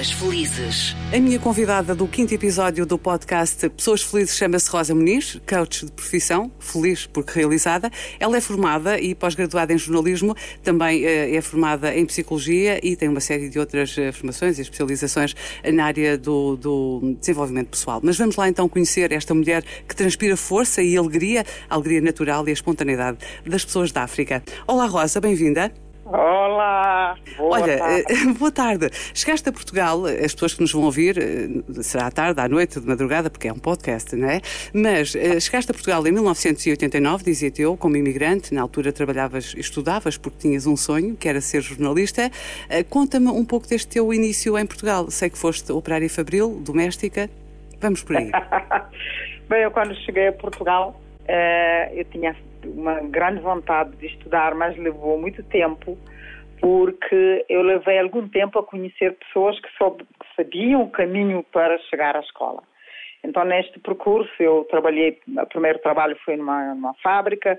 Pessoas Felizes. A minha convidada do quinto episódio do podcast Pessoas Felizes chama-se Rosa Muniz, coach de profissão, feliz porque realizada. Ela é formada e pós-graduada em jornalismo, também eh, é formada em psicologia e tem uma série de outras eh, formações e especializações na área do, do desenvolvimento pessoal. Mas vamos lá então conhecer esta mulher que transpira força e alegria, alegria natural e a espontaneidade das pessoas da África. Olá Rosa, bem-vinda. Olá! Boa Olha, tarde. Eh, boa tarde. Chegaste a Portugal, as pessoas que nos vão ouvir, eh, será à tarde, à noite, de madrugada, porque é um podcast, não é? Mas eh, chegaste a Portugal em 1989, dizia-te eu, como imigrante, na altura trabalhavas, estudavas porque tinhas um sonho, que era ser jornalista. Conta-me um pouco deste teu início em Portugal. Sei que foste operária fabril, doméstica. Vamos por aí. Bem, eu quando cheguei a Portugal, eu tinha uma grande vontade de estudar, mas levou muito tempo, porque eu levei algum tempo a conhecer pessoas que, soube, que sabiam o caminho para chegar à escola. Então, neste percurso, eu trabalhei, o primeiro trabalho foi numa, numa fábrica,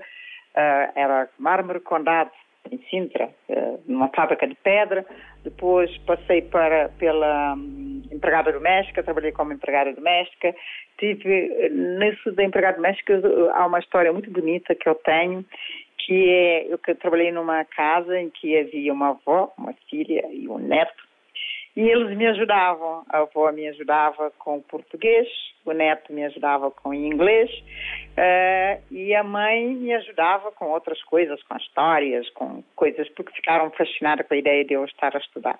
uh, era mármore condado, em Sintra, uh, numa fábrica de pedra. Depois passei para, pela um, empregada doméstica, trabalhei como empregada doméstica. Tive, nisso da empregada doméstica, há uma história muito bonita que eu tenho, que é, eu trabalhei numa casa em que havia uma avó, uma filha e um neto, e eles me ajudavam. A avó me ajudava com português, o neto me ajudava com inglês uh, e a mãe me ajudava com outras coisas, com histórias, com coisas, porque ficaram fascinadas com a ideia de eu estar a estudar.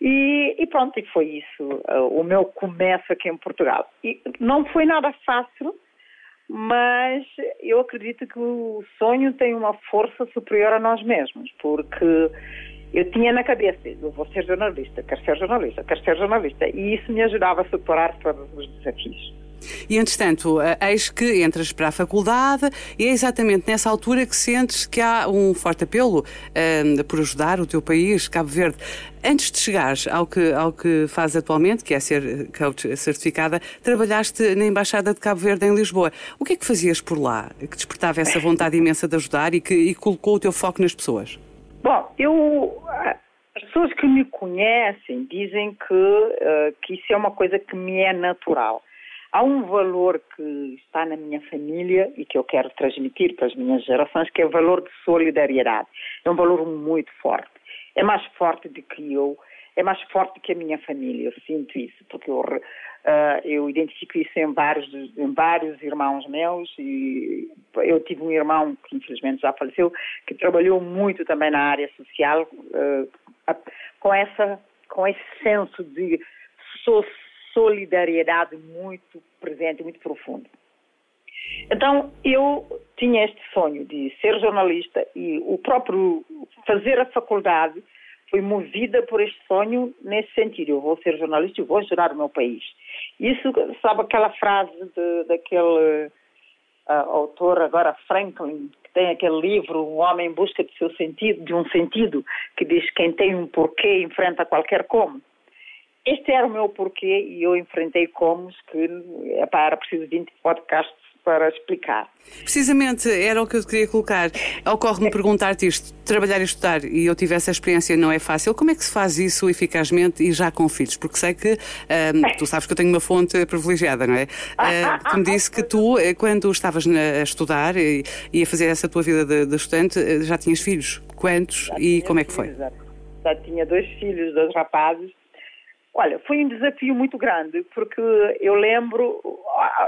E, e pronto, e foi isso uh, o meu começo aqui em Portugal. E não foi nada fácil, mas eu acredito que o sonho tem uma força superior a nós mesmos, porque eu tinha na cabeça, eu vou ser jornalista, quero ser jornalista, quero ser jornalista. E isso me ajudava a superar todos os desafios. E, entretanto, eh, eis que entras para a faculdade e é exatamente nessa altura que sentes que há um forte apelo um, por ajudar o teu país, Cabo Verde. Antes de chegares ao que, ao que fazes atualmente, que é ser coach certificada, trabalhaste na Embaixada de Cabo Verde em Lisboa. O que é que fazias por lá que despertava essa vontade imensa de ajudar e que e colocou o teu foco nas pessoas? Bom, eu as pessoas que me conhecem dizem que, uh, que isso é uma coisa que me é natural. Há um valor que está na minha família e que eu quero transmitir para as minhas gerações, que é o valor de solidariedade. É um valor muito forte. É mais forte do que eu, é mais forte que a minha família. Eu sinto isso, porque eu, uh, eu identifico isso em vários, em vários irmãos meus e eu tive um irmão que infelizmente já faleceu, que trabalhou muito também na área social, uh, com, essa, com esse senso de solidariedade muito presente, muito profundo. Então, eu tinha este sonho de ser jornalista e o próprio fazer a faculdade foi movida por este sonho nesse sentido. Eu vou ser jornalista e vou ajudar o meu país. Isso, sabe aquela frase de, daquele uh, autor agora, Franklin, que tem aquele livro, Um Homem em Busca de, seu sentido, de um sentido, que diz quem tem um porquê enfrenta qualquer como. Este era o meu porquê e eu enfrentei como que epá, era preciso 20 podcasts para explicar. Precisamente, era o que eu queria colocar. Ocorre-me perguntar-te isto, trabalhar e estudar, e eu tive essa experiência, não é fácil. Como é que se faz isso eficazmente e já com filhos? Porque sei que, um, tu sabes que eu tenho uma fonte privilegiada, não é? Uh, que me disse que tu, eh, quando estavas a estudar e, e a fazer essa tua vida de, de estudante, eh, já tinhas filhos. Quantos já e como é que foi? Já, já tinha dois filhos, dois rapazes, Olha, foi um desafio muito grande, porque eu lembro,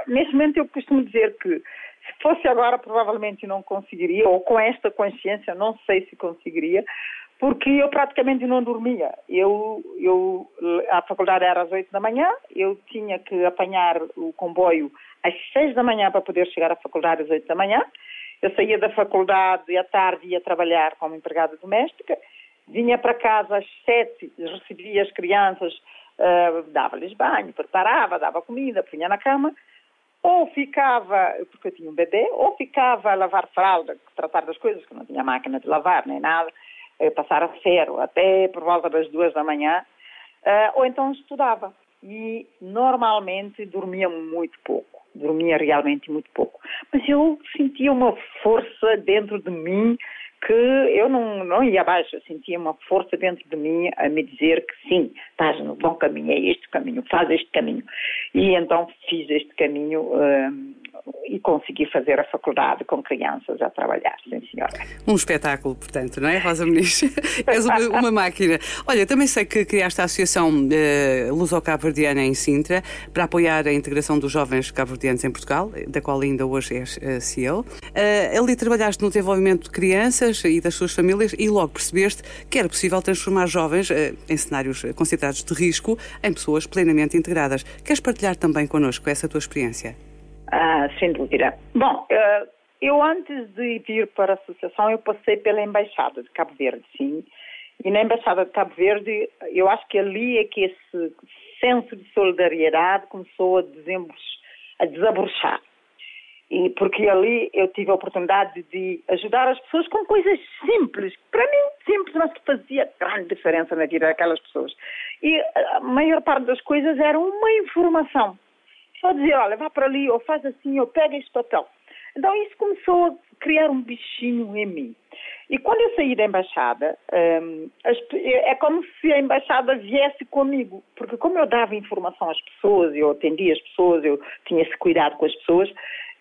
neste momento eu costumo dizer que se fosse agora provavelmente não conseguiria, ou com esta consciência não sei se conseguiria, porque eu praticamente não dormia. Eu, eu, a faculdade era às oito da manhã, eu tinha que apanhar o comboio às seis da manhã para poder chegar à faculdade às oito da manhã. Eu saía da faculdade à tarde ia trabalhar como empregada doméstica, vinha para casa às sete, recebia as crianças uh, dava-lhes banho, preparava, dava comida, punha na cama, ou ficava, porque eu tinha um bebê, ou ficava a lavar fralda, tratar das coisas, que não tinha máquina de lavar nem nada, uh, passar a ferro até por volta das duas da manhã, uh, ou então estudava. E normalmente dormia muito pouco, dormia realmente muito pouco. Mas eu sentia uma força dentro de mim que eu não, não ia abaixo, eu sentia uma força dentro de mim a me dizer que sim, estás no bom caminho, é este caminho, faz este caminho. E então fiz este caminho uh, e consegui fazer a faculdade com crianças a trabalhar, sim senhora. Um espetáculo, portanto, não é, Rosa Muniz? És uma, uma, máquina. Olha, também sei que criaste a Associação uh, Luso-Cabo-Verdiana em Sintra para apoiar a integração dos jovens cabo-verdianos em Portugal, da qual ainda hoje és uh, CEO. Uh, ali trabalhaste no desenvolvimento de crianças e das suas famílias e logo percebeste que era possível transformar jovens eh, em cenários considerados de risco em pessoas plenamente integradas. Queres partilhar também connosco essa tua experiência? Ah, sem dúvida. Bom, eh, eu antes de vir para a associação, eu passei pela Embaixada de Cabo Verde, sim. E na Embaixada de Cabo Verde, eu acho que ali é que esse senso de solidariedade começou a, a desabrochar. E porque ali eu tive a oportunidade de ajudar as pessoas com coisas simples, para mim simples, mas que fazia grande diferença na vida daquelas pessoas. E a maior parte das coisas era uma informação. Só dizer, olha, vá para ali, ou faz assim, ou pega este papel. Então isso começou a criar um bichinho em mim. E quando eu saí da embaixada, um, é como se a embaixada viesse comigo, porque como eu dava informação às pessoas, eu atendia as pessoas, eu tinha esse cuidado com as pessoas,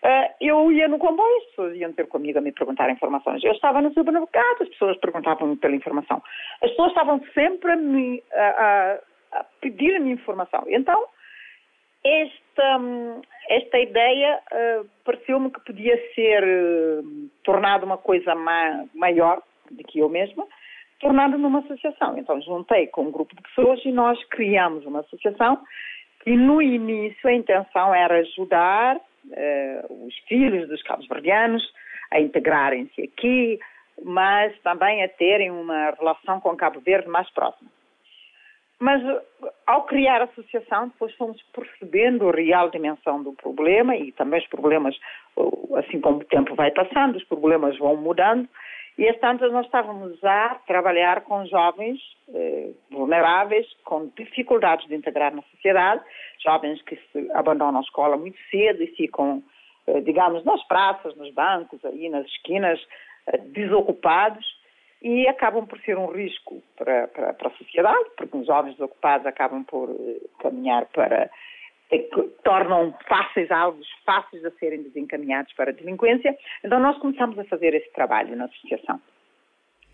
Uh, eu ia no comboio, as pessoas iam ter comigo a me perguntar informações. Eu estava no supermercado, as pessoas perguntavam-me pela informação. As pessoas estavam sempre a, me, a, a, pedir-me informação. Então, esta, esta ideia uh, pareceu-me que podia ser uh, tornada uma coisa ma maior do que eu mesma, tornada numa associação. Então, juntei com um grupo de pessoas e nós criamos uma associação e no início a intenção era ajudar uh, os filhos dos cabo-verdianos a integrarem-se aqui, mas também a terem uma relação com Cabo Verde mais próxima. Mas ao criar a associação, depois fomos percebendo a real dimensão do problema e também os problemas, assim como o tempo vai passando, os problemas vão mudando. E às tantas nós estávamos a trabalhar com jovens eh, vulneráveis, com dificuldades de integrar na sociedade, jovens que se abandonam a escola muito cedo e ficam, eh, digamos, nas praças, nos bancos, aí nas esquinas, eh, desocupados e acabam por ser um risco para, para, para a sociedade, porque os jovens desocupados acabam por eh, caminhar para tornam fáceis alvos, fáceis a serem desencaminhados para a delinquência. Então nós começamos a fazer esse trabalho na associação.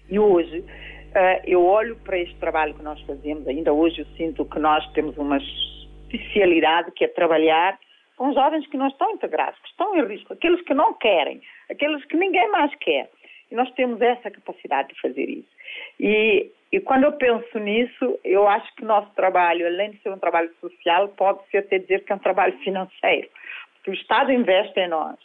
E hoje uh, eu olho para este trabalho que nós fazemos, ainda hoje eu sinto que nós temos uma especialidade que é trabalhar com jovens que não estão integrados, que estão em risco, aqueles que não querem, aqueles que ninguém mais quer. E nós temos essa capacidade de fazer isso. E, e quando eu penso nisso, eu acho que o nosso trabalho, além de ser um trabalho social, pode-se até dizer que é um trabalho financeiro. Porque o Estado investe em nós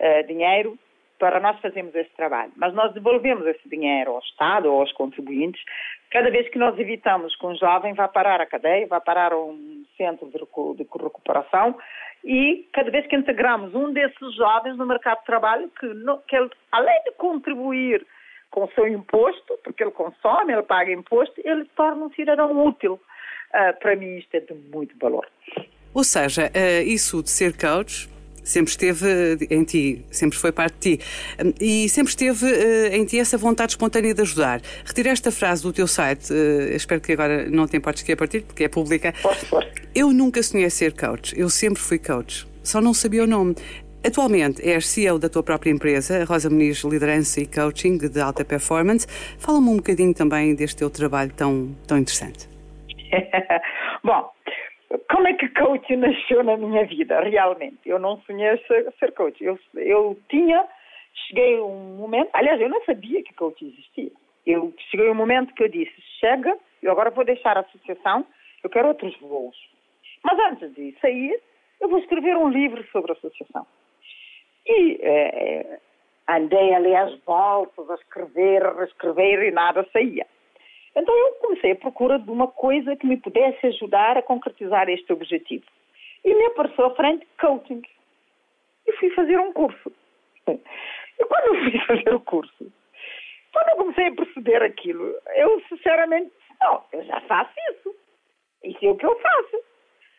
uh, dinheiro para nós fazermos esse trabalho. Mas nós devolvemos esse dinheiro ao Estado ou aos contribuintes cada vez que nós evitamos que um jovem vá parar a cadeia, vá parar um centro de recuperação e cada vez que integramos um desses jovens no mercado de trabalho, que, que ele, além de contribuir com o seu imposto, porque ele consome, ele paga imposto, ele torna um cidadão útil. Uh, para mim isto é de muito valor. Ou seja, uh, isso de ser coach sempre esteve em ti, sempre foi parte de ti. E sempre esteve uh, em ti essa vontade espontânea de ajudar. Retira esta frase do teu site, uh, espero que agora não te importes que a partir, porque é pública. Eu nunca sonhei ser coach, eu sempre fui coach, só não sabia o nome. Atualmente és CEO da tua própria empresa, Rosa Muniz Liderança e Coaching de Alta Performance. Fala-me um bocadinho também deste teu trabalho tão, tão interessante. Bom, como é que coach nasceu na minha vida, realmente? Eu não sonhei ser, ser coach. Eu, eu tinha, cheguei um momento, aliás, eu não sabia que coach existia. Eu cheguei um momento que eu disse, chega, eu agora vou deixar a associação, eu quero outros voos. Mas antes de sair, eu vou escrever um livro sobre a associação. E é, andei ali às voltas, a escrever, a reescrever e nada saía. Então eu comecei a procura de uma coisa que me pudesse ajudar a concretizar este objetivo. E me apareceu à frente coaching. E fui fazer um curso. E quando eu fui fazer o curso, quando eu comecei a perceber aquilo, eu sinceramente disse, não, eu já faço isso. Isso é o que eu faço.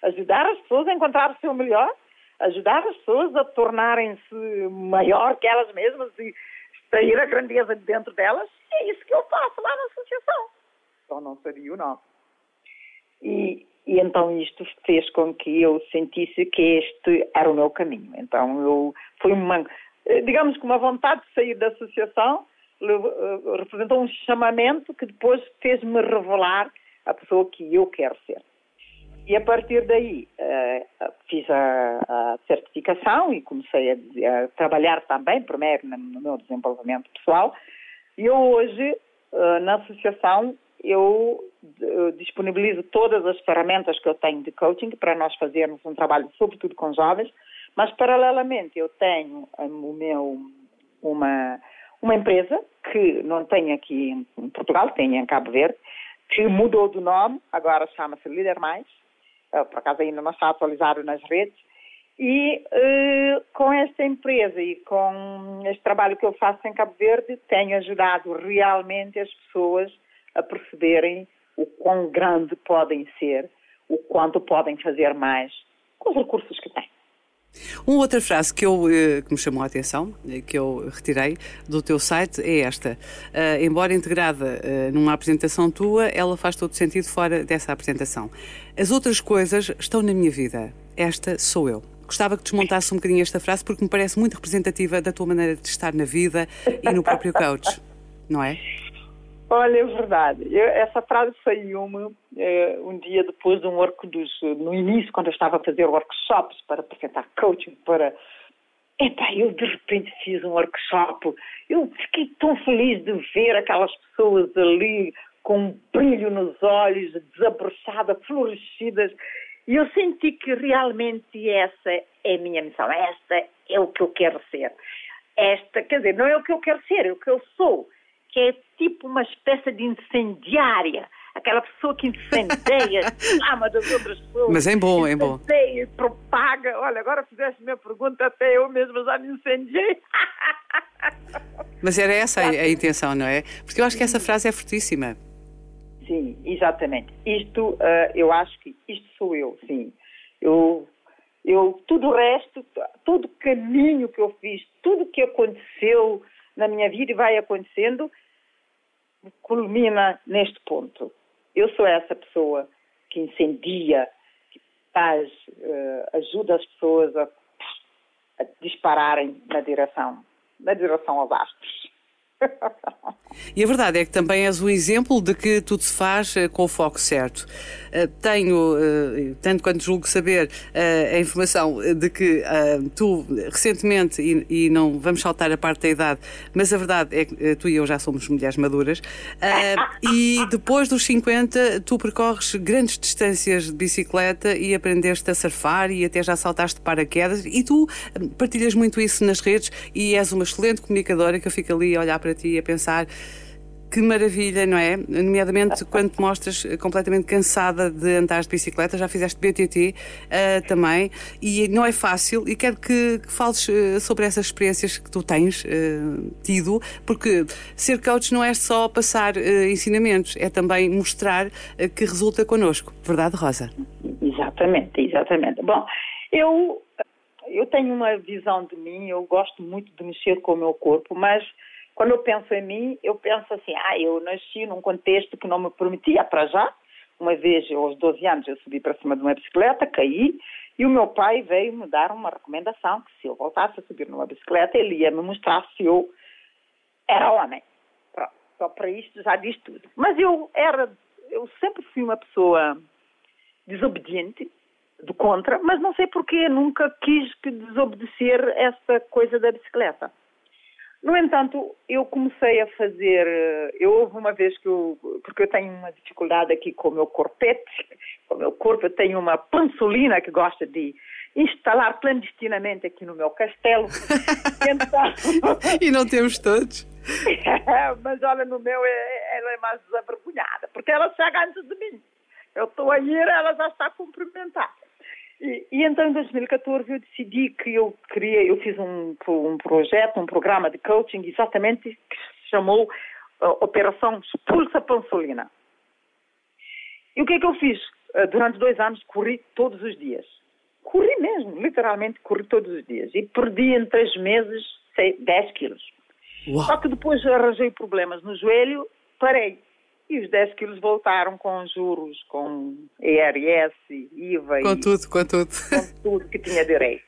Ajudar as pessoas a encontrar o seu melhor ajudar as pessoas a tornarem-se maior que elas mesmas e sair a grandeza de dentro delas, é isso que eu faço lá na associação. Só não sabia o nome. E, e então isto fez com que eu sentisse que este era o meu caminho. Então eu foi uma, digamos que uma vontade de sair da associação eh, representou um chamamento que depois fez-me revelar a pessoa que eu quero ser. E a partir daí uh, fiz a, certificação e comecei a, trabalhar também, primeiro no meu desenvolvimento pessoal. E eu hoje, na associação, eu disponibilizo todas as ferramentas que eu tenho de coaching para nós fazermos um trabalho, sobretudo com jovens, mas paralelamente eu tenho o meu, uma, uma empresa que não tem aqui em Portugal, tem em Cabo Verde, que mudou de nome, agora chama-se Líder Mais, por acaso ainda não está atualizado nas redes, e uh, com esta empresa e com este trabalho que eu faço em Cabo Verde, tenho ajudado realmente as pessoas a perceberem o quão grande podem ser, o quanto podem fazer mais com os recursos que têm. Uma outra frase que, eu, eh, que me chamou a atenção, eh, que eu retirei do teu site, é esta. Uh, embora integrada uh, numa apresentação tua, ela faz todo sentido fora dessa apresentação. As outras coisas estão na minha vida. Esta sou eu. Gostava que desmontasse um bocadinho esta frase porque me parece muito representativa da tua maneira de estar na vida e no próprio coach, não é? Olha, é verdade. Eu, essa frase saiu-me é, um dia depois de um work dos, no início, quando eu estava a fazer workshops para apresentar coaching para. Epá, eu de repente fiz um workshop. Eu fiquei tão feliz de ver aquelas pessoas ali com um brilho nos olhos, desabrochadas, florescidas. E eu senti que realmente essa é a minha missão. Esta é o que eu quero ser. Esta, quer dizer, não é o que eu quero ser, é o que eu sou que é tipo uma espécie de incendiária. Aquela pessoa que incendeia, chama das outras pessoas. Mas é bom, é bom. e propaga. Olha, agora fizeste minha pergunta, até eu mesmo já me incendiei. Mas era essa a, a intenção, não é? Porque eu acho que essa frase é fortíssima. Sim, exatamente. Isto, uh, eu acho que isto sou eu, sim. Eu, eu, tudo o resto, todo o caminho que eu fiz, tudo o que aconteceu na minha vida e vai acontecendo, culmina neste ponto. Eu sou essa pessoa que incendia, que faz, uh, ajuda as pessoas a, a, dispararem na direção, na direção aos astros. E a verdade é que também és o exemplo de que tudo se faz uh, com o foco certo. Uh, tenho, uh, tanto quanto julgo saber, a informação de que tu recentemente, e, não vamos saltar a parte da idade, mas a verdade é que tu e eu já somos mulheres maduras, e depois dos 50 tu percorres grandes distâncias de bicicleta e aprendeste a surfar e até já saltaste paraquedas e tu partilhas muito isso nas redes e és uma excelente comunicadora que eu fico ali a olhar para ti e a pensar que maravilha, não é? Nomeadamente quando te mostras completamente cansada de andar de bicicleta, já fizeste BTT uh, eh, também, e não é fácil, e quero que, que fales uh, sobre essas experiências que tu tens uh, tido, porque ser coach não é só passar ensinamentos, é também mostrar que resulta connosco, verdade, Rosa? Exatamente, exatamente. Bom, eu, eu tenho uma visão de mim, eu gosto muito de mexer com o meu corpo, mas quando eu penso em mim, eu penso assim, ah, eu nasci num contexto que não me permitia para já. Uma vez, aos 12 anos, eu subi para cima de uma bicicleta, caí, e o meu pai veio me dar uma recomendação que se eu voltasse a subir numa bicicleta, ele ia me mostrar se eu era homem. Pronto, só para isto já diz tudo. Mas eu era, eu sempre fui uma pessoa desobediente, do contra, mas não sei porquê, nunca quis desobedecer essa coisa da bicicleta. No entanto, eu comecei a fazer. Eh, eu houve uma vez que eu. Porque eu tenho uma dificuldade aqui com o meu corpete, com o meu corpo, eu tenho uma pansolina que gosta de instalar clandestinamente aqui no meu castelo. então... e não temos todos. Mas olha, no meu é, ela é mais desavergonhada, porque ela chega antes de mim. Eu estou a ir, ela já está a cumprimentar. E, e, então, em 2014, eu decidi que eu queria, eu fiz um, um projeto, um programa de coaching, exatamente que se chamou uh, Operação Expulsa Pansolina. E o que é que eu fiz? Uh, durante dois anos, corri todos os dias. Corri mesmo, literalmente corri todos os dias. E perdi em três meses sei, 10 quilos. Uau. Só que depois arranjei problemas no joelho, parei. E os 10 quilos voltaram com juros, com IRS, IVA. Com e, tudo, com tudo. Com tudo que tinha direito.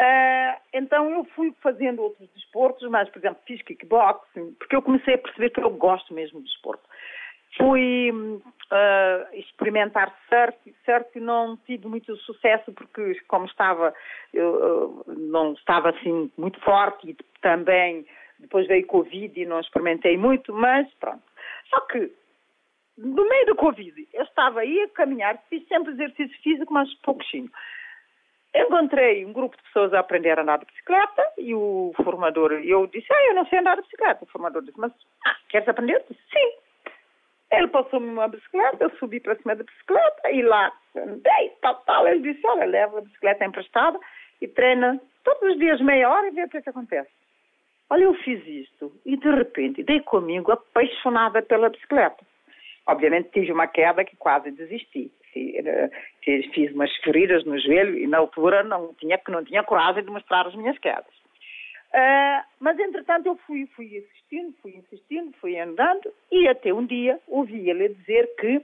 Uh, então eu fui fazendo outros desportos, mas, por exemplo, fiz kickboxing, porque eu comecei a perceber que eu gosto mesmo de desporto. Fui uh, experimentar surf. Surf não tive muito sucesso porque, como estava, eu, não estava assim muito forte e também depois veio Covid e não experimentei muito, mas pronto. Só que no meio do Covid eu estava aí a caminhar, fiz sempre exercício físico, mas pouquinho. Encontrei um grupo de pessoas a aprender a andar de bicicleta e o formador, eu disse, ah, eu não sei andar de bicicleta. O formador disse, mas ah, queres aprender? Eu disse, sim. Ele passou-me uma bicicleta, eu subi para cima da bicicleta e lá andei, tal, tal. Ele disse, olha, leva a bicicleta emprestada e treina todos os dias meia hora e vê o que, é que acontece. Olha, eu fiz isto e de repente dei comigo apaixonada pela bicicleta. Obviamente tive uma queda que quase desisti. Fiz umas feridas no joelho e na altura não tinha, não tinha coragem de mostrar as minhas quedas. Uh, mas, entretanto, eu fui, fui assistindo, fui insistindo, fui andando e até um dia ouvi ele dizer que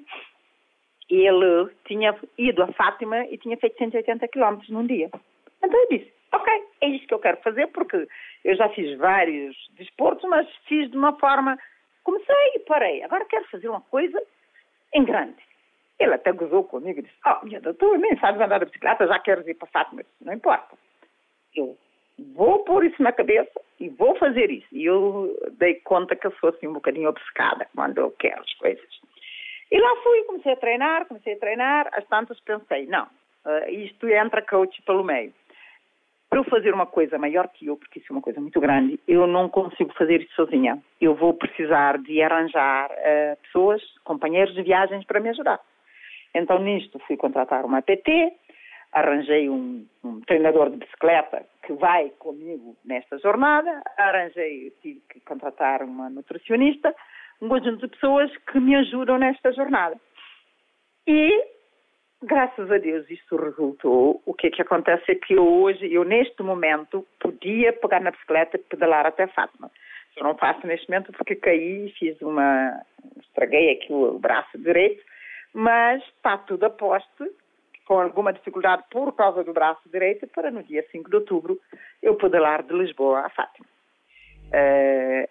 ele tinha ido a Fátima e tinha feito 180 quilómetros num dia. Então eu disse, ok, é isto que eu quero fazer porque eu já fiz vários desportos, mas fiz de uma forma... Comecei e parei. Agora quero fazer uma coisa em grande. Ele até gozou comigo e disse, oh, minha doutora, nem sabes andar de bicicleta, já queres ir para Fátima. Não importa. Eu vou pôr isso na cabeça e vou fazer isso. E eu dei conta que eu sou assim um bocadinho obcecada quando eu quero as coisas. E lá fui, comecei a treinar, comecei a treinar, às tantas pensei, não, uh, isto entra coach pelo meio. Para eu fazer uma coisa maior que eu, porque isso é uma coisa muito grande, eu não consigo fazer isso sozinha. Eu vou precisar de arranjar uh, pessoas, companheiros de viagens para me ajudar. Então, nisto, fui contratar uma PT, arranjei um, um, treinador de bicicleta que vai comigo nesta jornada, arranjei, tive que contratar uma nutricionista, um conjunto de pessoas que me ajudam nesta jornada. E, graças a Deus, isto resultou. O que é que acontece é que eu hoje, eu neste momento, podia pegar na bicicleta e pedalar até Fátima. Eu não faço neste momento porque caí e fiz uma... estraguei aqui o braço direito, mas está tudo a posto com alguma dificuldade por causa do braço direito, para no dia 5 de outubro eu pedalar de Lisboa a Fátima. Uh,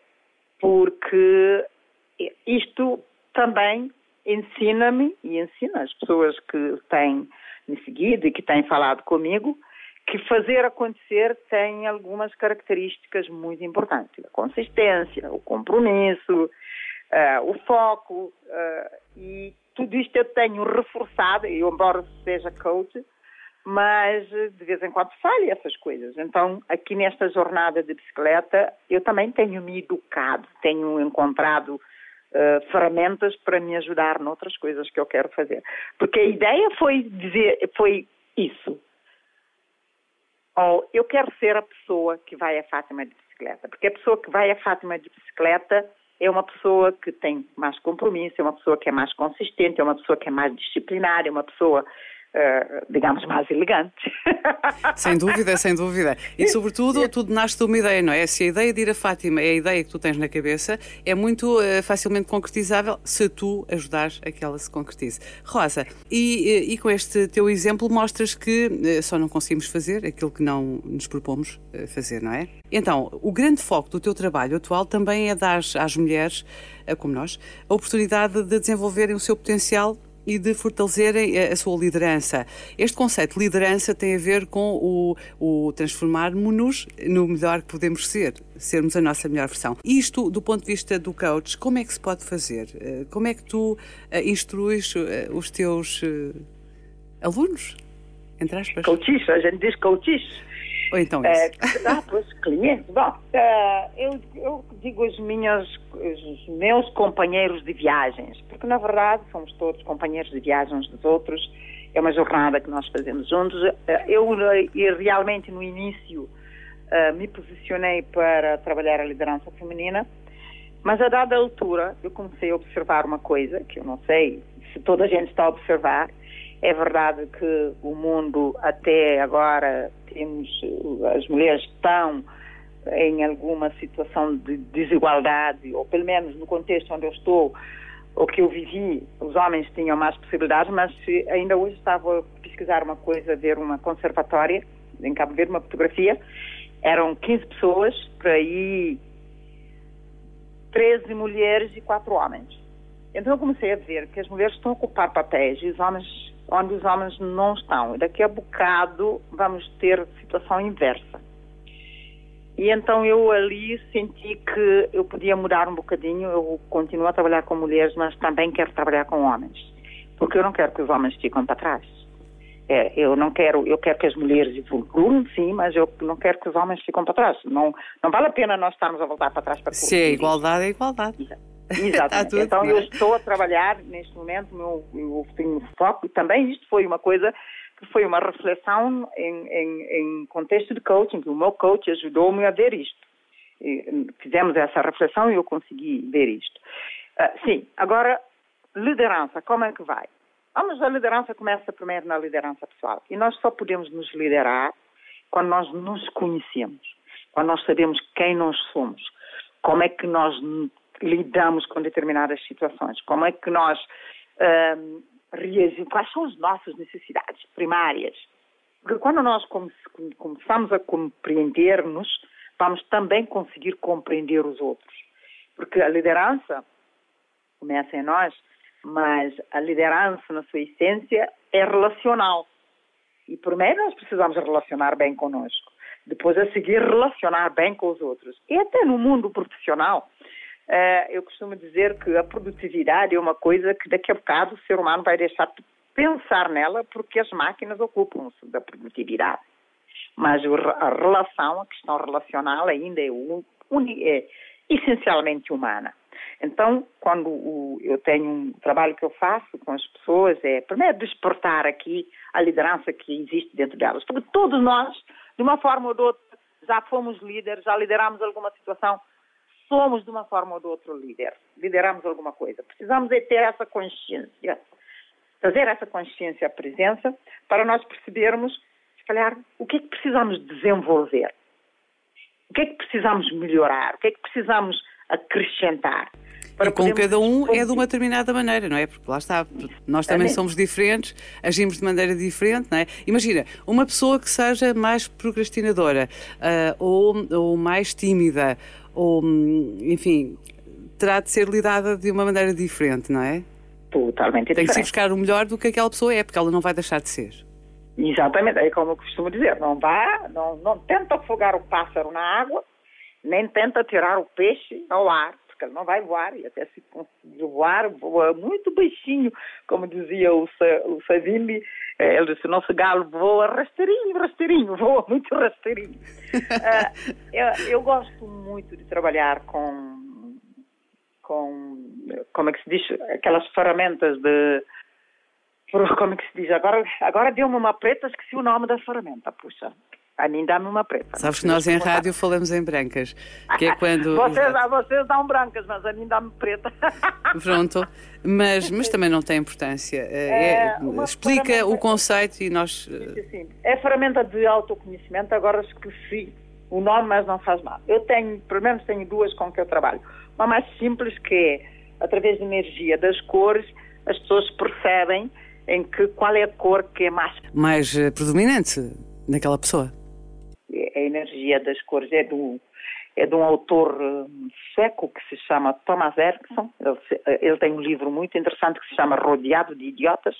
porque isto também ensina-me e ensina as pessoas que têm me seguido e que têm falado comigo que fazer acontecer tem algumas características muito importantes. A consistência, o compromisso, uh, o foco uh, e tudo isto eu tenho reforçado, eu embora seja coach, mas de vez em quando falho essas coisas. Então, aqui nesta jornada de bicicleta, eu também tenho me educado, tenho encontrado uh, ferramentas para me ajudar noutras coisas que eu quero fazer. Porque a ideia foi dizer, foi isso. Oh, eu quero ser a pessoa que vai a Fátima de bicicleta, porque a pessoa que vai a Fátima de bicicleta é uma pessoa que tem mais compromisso, é uma pessoa que é mais consistente, é uma pessoa que é mais disciplinar, é uma pessoa Uh, digamos, mais elegante. Sem dúvida, sem dúvida. E, sobretudo, tudo nasce de uma ideia, não é? Se a ideia de ir a Fátima é a ideia que tu tens na cabeça, é muito uh, facilmente concretizável se tu ajudares a que ela se concretize. Rosa, e, e com este teu exemplo mostras que uh, só não conseguimos fazer aquilo que não nos propomos fazer, não é? Então, o grande foco do teu trabalho atual também é dar às mulheres, como nós, a oportunidade de desenvolverem o seu potencial e de fortalecerem a, sua liderança. Este conceito de liderança tem a ver com o, o transformarmos-nos no melhor que podemos ser, sermos a nossa melhor versão. Isto, do ponto de vista do coach, como é que se pode fazer? Eh, como é que tu eh, instruís eh, os teus alunos? Entre aspas. Coaches, a gente diz coaches. Ou então isso. ah, pois, clientes. Bom, uh, eu, eu digo os, minhas, os meus companheiros de viagens, porque na verdade somos todos companheiros de viagens dos outros, é uma jornada que nós fazemos juntos. Uh, eu, realmente no início uh, me posicionei para trabalhar a liderança feminina, mas a dada altura eu comecei a observar uma coisa que eu não sei se toda a gente está a observar, é verdade que o mundo até agora temos as mulheres estão em alguma situação de desigualdade, ou pelo menos no contexto onde eu estou, o que eu vivi, os homens tinham mais possibilidades, mas ainda hoje estava a pesquisar uma coisa, ver uma conservatória em Cabo Verde, uma fotografia, eram 15 pessoas, por aí 13 mulheres e 4 homens. Então eu comecei a ver que as mulheres estão a ocupar papéis e os homens onde os homens não estão. E daqui a bocado vamos ter situação inversa. E então eu ali senti que eu podia mudar um bocadinho. Eu continuo a trabalhar com mulheres, mas também quero trabalhar com homens, porque eu não quero que os homens fiquem para trás. É, eu não quero, eu quero que as mulheres evoluam, sim, mas eu não quero que os homens fiquem para trás. Não, não vale a pena nós estarmos a voltar para trás para Se é igualdade, é igualdade. Exatamente. tudo, então eu é? estou a trabalhar neste momento, meu, eu tenho foco e também isto foi uma coisa que foi uma reflexão em, em, em contexto de coaching, que o meu coach ajudou-me a ver isto. E fizemos essa reflexão e eu consegui ver isto. Uh, sim, agora, liderança, como é que vai? Vamos, a liderança começa primeiro na liderança pessoal. E nós só podemos nos liderar quando nós nos conhecemos, quando nós sabemos quem nós somos, como é que nós lidamos com determinadas situações, como é que nós um, reagir, quais são as nossas necessidades primárias. Porque quando nós começamos a compreender-nos, vamos também conseguir compreender os outros. Porque a liderança começa em nós, mas a liderança, na sua essência, é relacional. E primeiro nós precisamos relacionar bem conosco. Depois, a seguir, relacionar bem com os outros. E até no mundo profissional, eu costumo dizer que a produtividade é uma coisa que daqui a bocado o ser humano vai deixar de pensar nela porque as máquinas ocupam-se da produtividade. Mas a relação, a questão relacional ainda é, é essencialmente humana. Então, quando eu tenho um trabalho que eu faço com as pessoas, é primeiro despertar aqui a liderança que existe dentro delas. Porque todos nós, de uma forma ou de outra, já fomos líderes, já lideramos alguma situação, somos de uma forma ou de outra líder, lideramos alguma coisa. Precisamos é ter essa consciência, trazer essa consciência à presença para nós percebermos, se calhar, o que é que precisamos desenvolver, o que é que precisamos melhorar, o que é que precisamos acrescentar. e com cada um é de uma determinada maneira, não é? Porque lá está, nós também somos diferentes, agimos de maneira diferente, não é? Imagina, uma pessoa que seja mais procrastinadora uh, ou, ou mais tímida ou, enfim, terá de ser lidada de uma maneira diferente, não é? Totalmente Tem diferente. que se buscar o melhor do que aquela pessoa é, porque ela não vai deixar de ser. Exatamente, é como eu costumo dizer, não vá, não, não tenta afogar o pássaro na água, nem tenta tirar o peixe ao ar, porque ele não vai voar, e até se conseguir voar, voa muito baixinho, como dizia o, o Savimbi, é, ele disse, nosso galo voa rasteirinho, rasteirinho, voa muito rasteirinho. uh, eu, eu, gosto muito de trabalhar com, com, como é que se diz, aquelas ferramentas de, como é que se diz, agora, agora deu-me uma preta, esqueci o nome da ferramenta, puxa. A mim dá-me uma preta. Sabes que nós em rádio falamos em brancas. Que é quando. vocês, a vocês dão brancas, mas a mim dá-me preta. Pronto. Mas, mas também não tem importância. É, é, explica o conceito e nós. Sim, sim. É ferramenta de autoconhecimento, agora esqueci o nome, mas não faz mal. Eu tenho, pelo menos tenho duas com que eu trabalho. Uma mais simples, que é, através da energia das cores, as pessoas percebem em que qual é a cor que é mais. Mais eh, predominante naquela pessoa a energia das cores é do é de um autor eh, sueco que se chama Thomas Eriksson. Ele, ele, tem um livro muito interessante que se chama Rodeado de Idiotas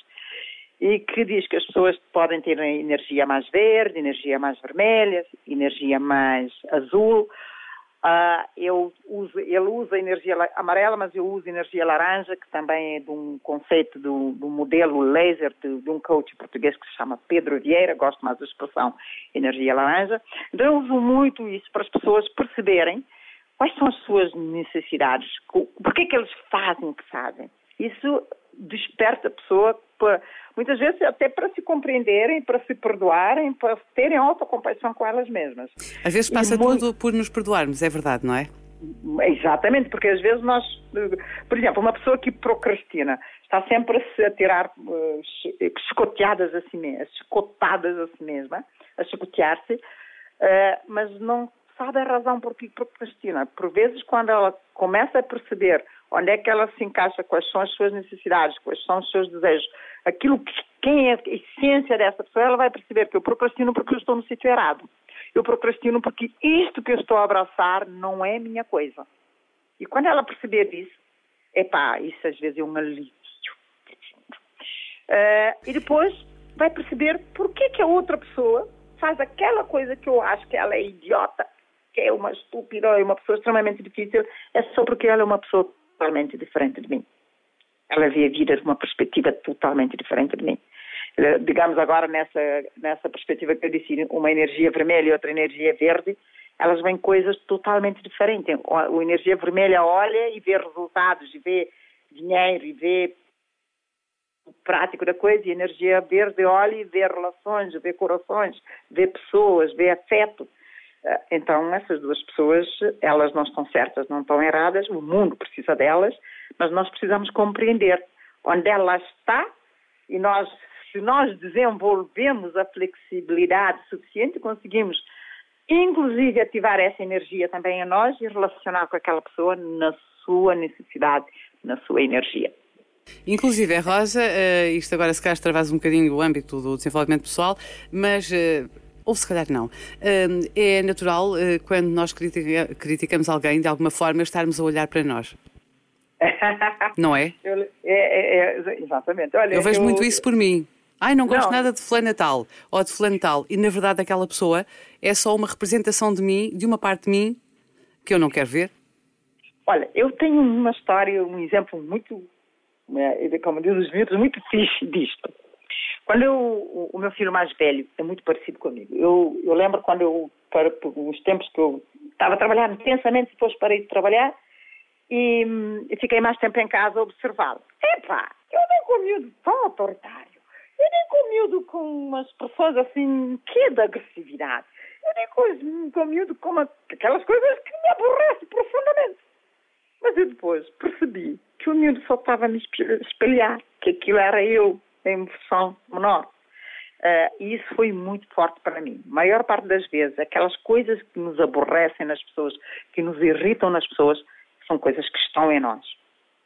e que diz que as pessoas podem ter energia mais verde, energia mais vermelha, energia mais azul, Uh, eu uso, ele usa energia amarela, mas eu uso energia laranja, que também é de um conceito do, do modelo laser de, de, um coach português que se chama Pedro Vieira, gosto mais da expressão energia laranja. Então eu uso muito isso para as pessoas perceberem quais são as suas necessidades, porque é que eles fazem o que fazem. Isso desperta a pessoa muitas vezes até para se compreenderem, para se perdoarem, para terem autocompaixão com elas mesmas. Às vezes passa tudo por nos perdoarmos, é verdade, não é? Exatamente, porque às vezes nós, por exemplo, uma pessoa que procrastina está sempre a se atirar uh, chicoteadas a si mesma, chicotadas a si mesma, a chicotear-se, uh, mas não sabe a razão por que procrastina. Por vezes, quando ela começa a perceber onde é que ela se encaixa, quais são as suas necessidades, quais são os seus desejos, aquilo que, quem é a essência dessa pessoa, ela vai perceber que eu procrastino porque eu estou no sítio errado. Eu procrastino porque isto que eu estou a abraçar não é minha coisa. E quando ela perceber isso, epá, isso às vezes é um alívio. Uh, e depois vai perceber por que, que a outra pessoa faz aquela coisa que eu acho que ela é idiota, que é uma estúpida, é uma pessoa extremamente difícil, é só porque ela é uma pessoa totalmente diferente de mim. Ela vê a vida de uma perspectiva totalmente diferente de mim. Digamos agora nessa, nessa perspectiva que eu disse, uma energia vermelha e outra energia verde, elas veem coisas totalmente diferentes. A energia vermelha olha e vê resultados, e vê dinheiro, e vê o prático da coisa, e a energia verde olha e vê relações, vê corações, vê pessoas, vê afeto. Eh, então, essas duas pessoas, elas não estão certas, não estão erradas, o mundo precisa delas, mas nós precisamos compreender onde ela está e nós, se nós desenvolvemos a flexibilidade suficiente, conseguimos inclusive ativar essa energia também em nós e relacionar com aquela pessoa na sua necessidade, na sua energia. Inclusive, a Rosa, uh, isto agora se calhar extravasa um bocadinho o âmbito do desenvolvimento pessoal, mas uh, ou se calhar não. é natural, eh, quando nós critica, criticamos alguém, de alguma forma, estarmos a olhar para nós. não é? Eu, é, é, é exatamente. Olha, eu vejo eu... muito isso por mim. Ai, não gosto não. nada de fulano tal ou de fulano tal. E na verdade aquela pessoa é só uma representação de mim, de uma parte de mim, que eu não quero ver. Olha, eu tenho uma história, um exemplo muito, né, como diz os miúdos, muito fixe disto. Quando eu, o, meu filho mais velho é muito parecido comigo. Eu, eu lembro quando eu, para, os tempos que eu estava a trabalhar intensamente, depois parei de trabalhar e, e fiquei mais tempo em casa a observá-lo. Epá, eu nem com o miúdo tão autoritário. Eu nem com o miúdo com umas expressões assim, que de agressividade. Eu nem com, com miúdo com uma, aquelas coisas que me aborrecem profundamente. Mas eu depois percebi que o miúdo só estava a me espelhar, que aquilo era eu em versão menor. Uh, e isso foi muito forte para mim. A maior parte das vezes, aquelas coisas que nos aborrecem nas pessoas, que nos irritam nas pessoas, são coisas que estão em nós,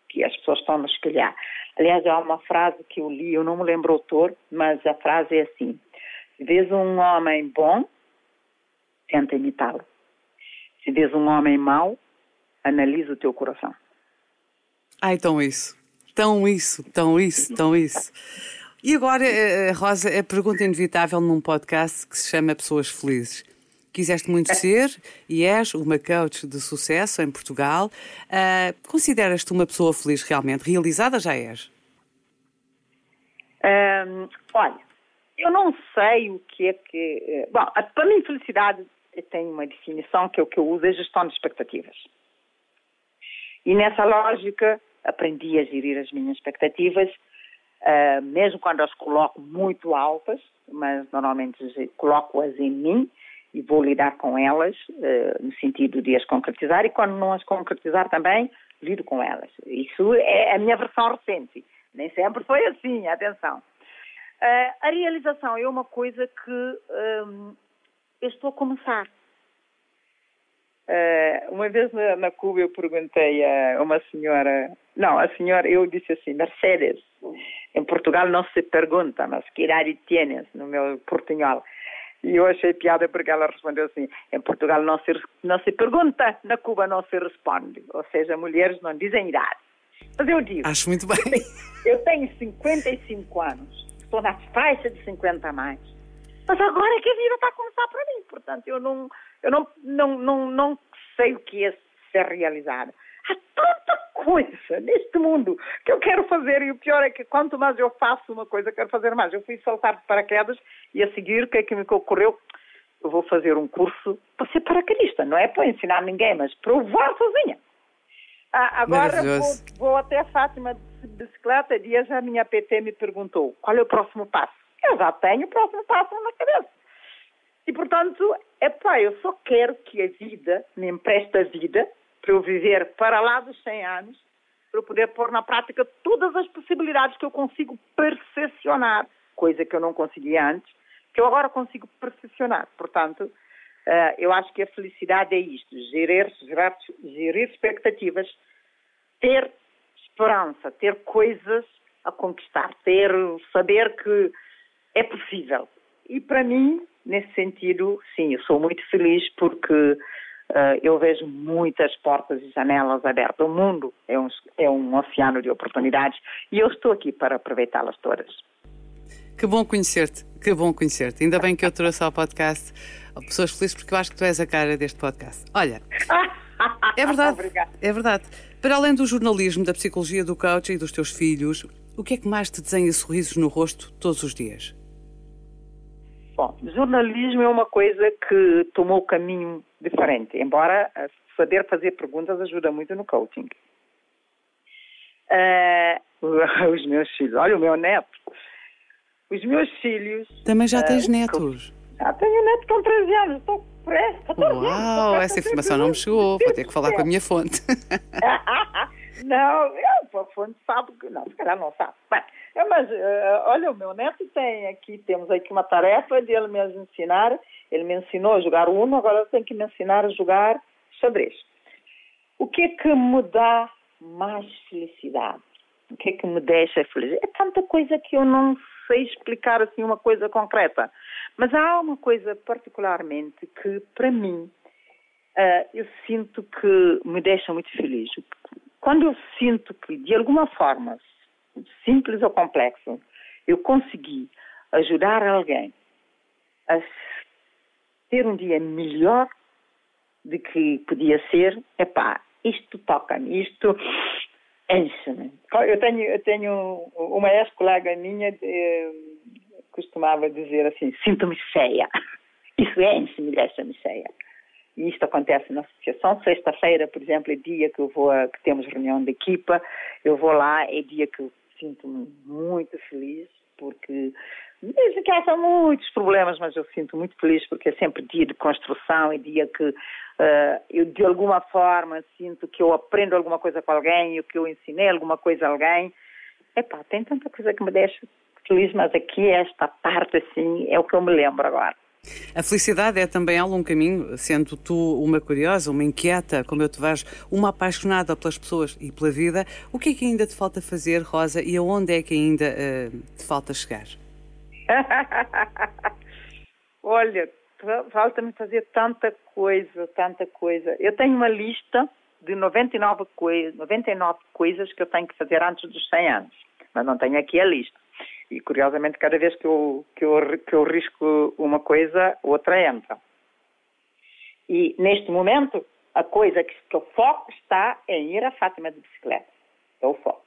que as pessoas estão a nos espelhar. Aliás, há uma frase que eu li, eu não me lembro o autor, mas a frase é assim: se vês um homem bom, tenta imitá-lo. Se vês um homem mau, analisa o teu coração. Ah, então isso. Tão isso, tão isso, tão isso. E agora, eh, eh, Rosa, a pergunta inevitável num podcast que se chama Pessoas Felizes. Quiseste muito é. ser e és uma coach de sucesso em Portugal. Uh, Consideras-te uma pessoa feliz realmente? Realizada já és? Um, olha, eu não sei o que é que. Bom, para mim, felicidade tem uma definição que é o que eu uso, é gestão de expectativas. E nessa lógica, aprendi a gerir as minhas expectativas, uh, mesmo quando as coloco muito altas, mas normalmente coloco-as em mim e vou lidar com elas uh, no sentido de as concretizar e quando não as concretizar também lido com elas. Isso é a minha versão recente. Nem sempre foi assim, atenção. Uh, a realização é uma coisa que um, eu estou a começar. Uh, uma vez na, na, Cuba eu perguntei a uma senhora, não, a senhora, eu disse assim, Mercedes, em Portugal não se pergunta, mas que idade tienes, no meu portunhol. E eu achei piada porque ela respondeu assim, em Portugal não se, não se pergunta, na Cuba não se responde. Ou seja, mulheres não dizem idade. Mas eu digo... Acho muito bem. Eu tenho, eu tenho 55 anos, estou na faixa de 50 a mais. Mas agora é que a vida está a começar para mim, portanto eu não eu não, não, não, não sei o que é ser realizada. Há tanta coisa neste mundo que eu quero fazer e o pior é que quanto mais eu faço uma coisa, quero fazer mais. Eu fui saltar de paraquedas e a seguir, o que é que me ocorreu? Eu vou fazer um curso para ser paraquedista. Não é para ensinar ninguém, mas para voar sozinha. Ah, agora vou, vou, até a Fátima de bicicleta. Dias a minha PT me perguntou qual é o próximo passo. Eu já tenho o próximo passo na cabeça. E, portanto, é pá, eu só quero que a vida me empreste a vida para eu viver para lá dos 100 anos, para eu poder pôr na prática todas as possibilidades que eu consigo percepcionar, coisa que eu não conseguia antes, que eu agora consigo percepcionar. Portanto, Uh, eu acho que a felicidade é isto: gerir, gerar, gerir expectativas, ter esperança, ter coisas a conquistar, ter, saber que é possível. E para mim, nesse sentido, sim, eu sou muito feliz porque uh, eu vejo muitas portas e janelas abertas. O mundo é um, é um oceano de oportunidades e eu estou aqui para aproveitá-las todas. Que bom conhecer-te, que bom conhecer-te. Ainda bem que eu trouxe ao podcast pessoas felizes porque eu acho que tu és a cara deste podcast. Olha, é verdade, é verdade. Para além do jornalismo, da psicologia, do coaching e dos teus filhos, o que é que mais te desenha sorrisos no rosto todos os dias? Bom, jornalismo é uma coisa que tomou caminho diferente, embora saber fazer perguntas ajuda muito no coaching. Uh, os meus filhos, olha o meu neto, os meus filhos. Também já tens uh, netos? Já tenho neto com 13 anos, estou prestes. Uau, essa informação não me chegou, vou ter que falar com a minha fonte. não, eu, a fonte sabe que. Não, se calhar não sabe. Bem, mas uh, olha, o meu neto tem aqui, temos aqui uma tarefa de ele me ensinar. Ele me ensinou a jogar Uno, agora tem que me ensinar a jogar xadrez. O que é que me dá mais felicidade? O que é que me deixa feliz? É tanta coisa que eu não sei explicar assim uma coisa concreta. Mas há uma coisa particularmente que, para mim, uh, eu sinto que me deixa muito feliz. Quando eu sinto que, de alguma forma, simples ou complexo, eu consegui ajudar alguém a ter um dia melhor do que podia ser, epá, isto toca-me, isto enche-me. Eu tenho, eu tenho uma ex-colega minha de, costumava dizer assim, sinto-me cheia. Isso enche-me, deixa-me cheia. E isto acontece na associação. Sexta-feira, por exemplo, é dia que eu vou, que temos reunião de equipa. Eu vou lá, é dia que eu sinto-me muito feliz, porque mesmo que haja muitos problemas, mas eu sinto muito feliz porque é sempre dia de construção, é dia que uh, eu de alguma forma sinto que eu aprendo alguma coisa com alguém, ou que eu ensinei alguma coisa a alguém. Epá, tem tanta coisa que me deixa feliz, mas aqui esta parte assim é o que eu me lembro agora. A felicidade é também algo um caminho, sendo tu uma curiosa, uma inquieta, como eu te vejo, uma apaixonada pelas pessoas e pela vida. O que é que ainda te falta fazer, Rosa, e aonde é que ainda uh, te falta chegar? Olha, falta-me fazer tanta coisa, tanta coisa. Eu tenho uma lista de 99, coi 99 coisas que eu tenho que fazer antes dos 100 anos, mas não tenho aqui a lista. E curiosamente, cada vez que eu, que eu, que eu risco uma coisa, outra entra. E neste momento, a coisa que, eu foco está em ir a Fátima de bicicleta. É o foco.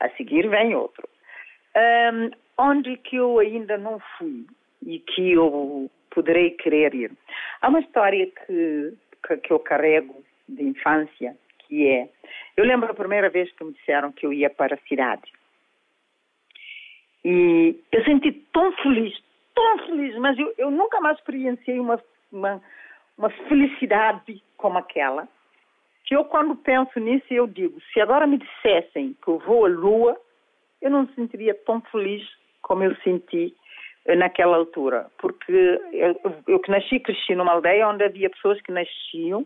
A seguir vem outro. Um, onde que eu ainda não fui e que eu poderei querer ir? Há uma história que, que, que eu carrego de infância, que é... Eu lembro a primeira vez que me disseram que eu ia para a cidade. E eu senti tão feliz, tão feliz, mas eu, eu nunca mais experienciei uma, uma, uma felicidade como aquela. Que eu, quando penso nisso, eu digo: se agora me dissessem que eu vou à Lua, eu não me sentiria tão feliz como eu senti naquela altura. Porque eu, eu que nasci e cresci numa aldeia onde havia pessoas que nasciam,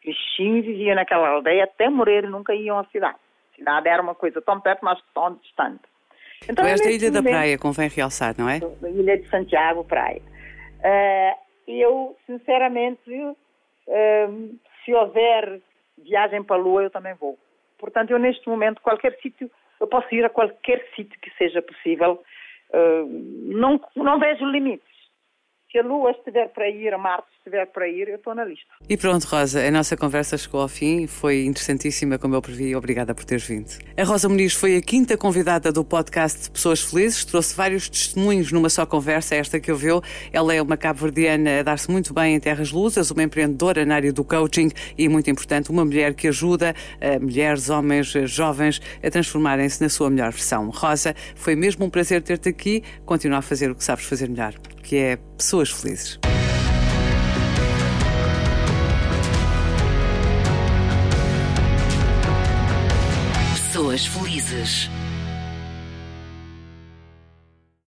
cresciam e viviam naquela aldeia até morrer e nunca iam à cidade. A cidade era uma coisa tão perto, mas tão distante. Então, tu és da Ilha da Praia, convém realçar, não é? Ilha de Santiago, Praia. Uh, eu, sinceramente, uh, se houver viagem para a Lua, eu também vou. Portanto, eu neste momento, qualquer sítio, eu posso ir a qualquer sítio que seja possível. Uh, não, não vejo limites. Se a Lua estiver para ir, a Marte estiver para ir, eu estou na lista. E pronto, Rosa, a nossa conversa chegou ao fim. Foi interessantíssima, como eu previ. Obrigada por teres vindo. A Rosa Muniz foi a quinta convidada do podcast de Pessoas Felizes. Trouxe vários testemunhos numa só conversa, esta que ouviu. Ela é uma cabo-verdiana a dar-se muito bem em terras lusas, uma empreendedora na área do coaching e, muito importante, uma mulher que ajuda uh, mulheres, homens, uh, jovens a transformarem-se na sua melhor versão. Rosa, foi mesmo um prazer ter-te aqui. Continua a fazer o que sabes fazer melhor que é Pessoas. Pessoas Felizes.